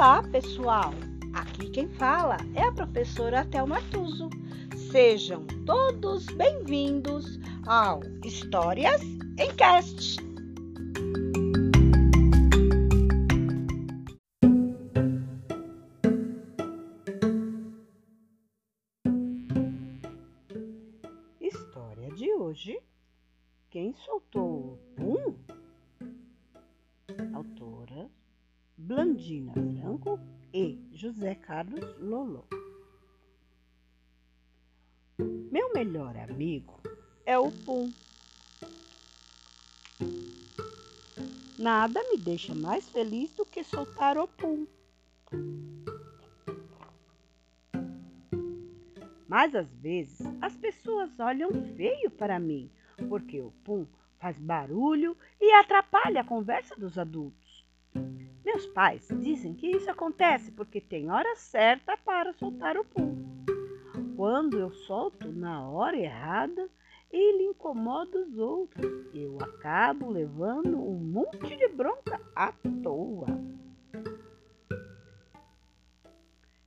Olá, pessoal! Aqui quem fala é a professora Thelma Tuso. Sejam todos bem-vindos ao Histórias em Cast. História de hoje: Quem soltou o pum? Blandina Franco e José Carlos Lolo. Meu melhor amigo é o Pum. Nada me deixa mais feliz do que soltar o Pum. Mas às vezes as pessoas olham feio para mim, porque o Pum faz barulho e atrapalha a conversa dos adultos. Meus pais dizem que isso acontece porque tem hora certa para soltar o pum. Quando eu solto na hora errada, ele incomoda os outros. Eu acabo levando um monte de bronca à toa.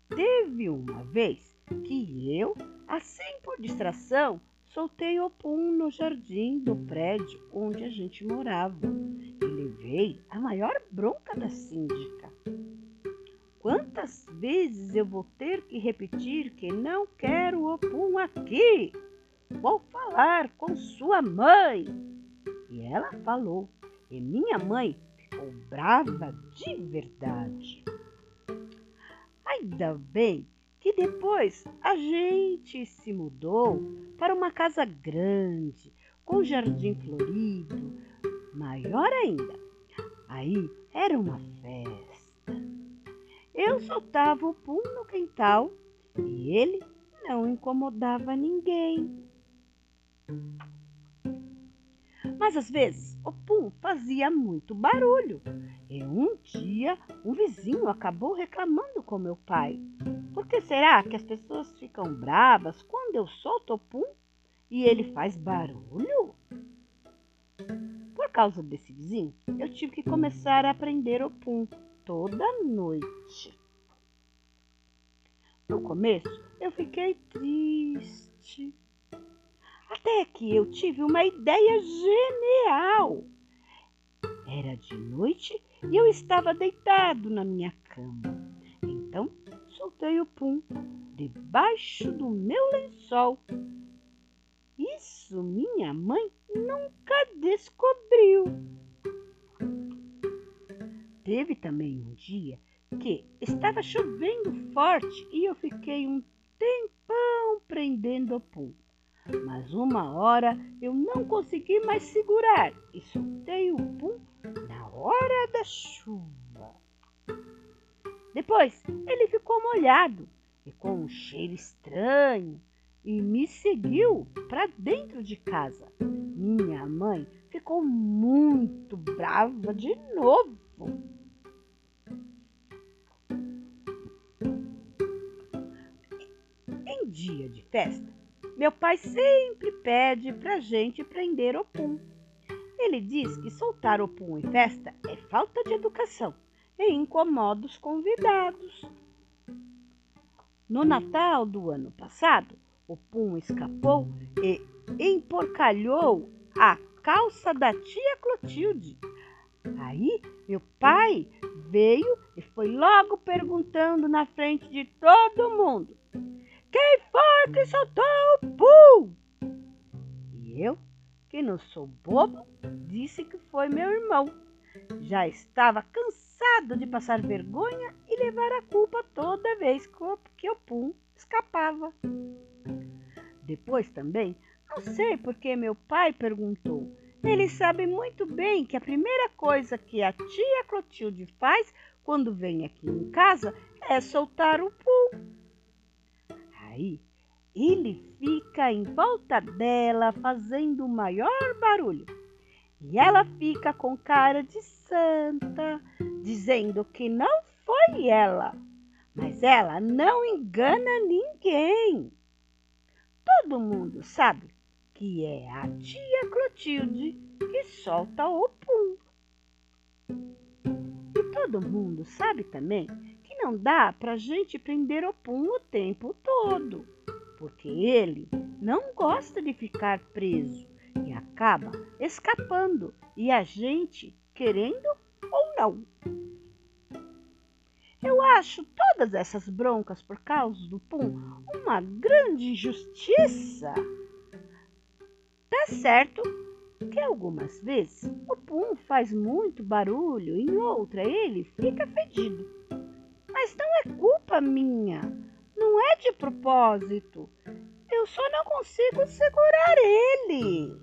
Teve uma vez que eu, assim por distração, soltei o pum no jardim do prédio onde a gente morava levei a maior bronca da síndica. Quantas vezes eu vou ter que repetir que não quero o pum aqui? Vou falar com sua mãe. E ela falou, e minha mãe ficou brava de verdade. Ainda bem que depois a gente se mudou para uma casa grande, com jardim florido, maior ainda. Aí era uma festa. Eu soltava o pum no quintal e ele não incomodava ninguém. Mas às vezes o pum fazia muito barulho. E um dia um vizinho acabou reclamando com meu pai. Por que será que as pessoas ficam bravas quando eu solto o pum e ele faz barulho? Causa desse vizinho, eu tive que começar a aprender o pum toda noite. No começo, eu fiquei triste. Até que eu tive uma ideia genial. Era de noite e eu estava deitado na minha cama. Então, soltei o pum debaixo do meu lençol. Isso minha mãe nunca descobriu. Teve também um dia que estava chovendo forte e eu fiquei um tempão prendendo o pum. Mas uma hora eu não consegui mais segurar e soltei o pum na hora da chuva. Depois ele ficou molhado e com um cheiro estranho e me seguiu para dentro de casa. Minha mãe ficou muito brava de novo. Em dia de festa, meu pai sempre pede pra gente prender o pum. Ele diz que soltar o pum em festa é falta de educação e incomoda os convidados. No Natal do ano passado, o pum escapou e emporcalhou a calça da tia Clotilde. Aí meu pai veio e foi logo perguntando na frente de todo mundo: Quem foi que soltou o pum? E eu, que não sou bobo, disse que foi meu irmão. Já estava cansado de passar vergonha e levar a culpa toda vez que o pum escapava. Depois também não sei porque meu pai perguntou. Ele sabe muito bem que a primeira coisa que a tia Clotilde faz quando vem aqui em casa é soltar o pum. Aí ele fica em volta dela fazendo o maior barulho. E ela fica com cara de santa, dizendo que não foi ela. Mas ela não engana ninguém. Todo mundo sabe que é a tia Clotilde que solta o pum. E todo mundo sabe também que não dá para gente prender o Pum o tempo todo, porque ele não gosta de ficar preso e acaba escapando, e a gente, querendo ou não. Acho todas essas broncas por causa do Pum uma grande injustiça. Tá certo que algumas vezes o Pum faz muito barulho, em outra ele fica fedido. Mas não é culpa minha, não é de propósito. Eu só não consigo segurar ele.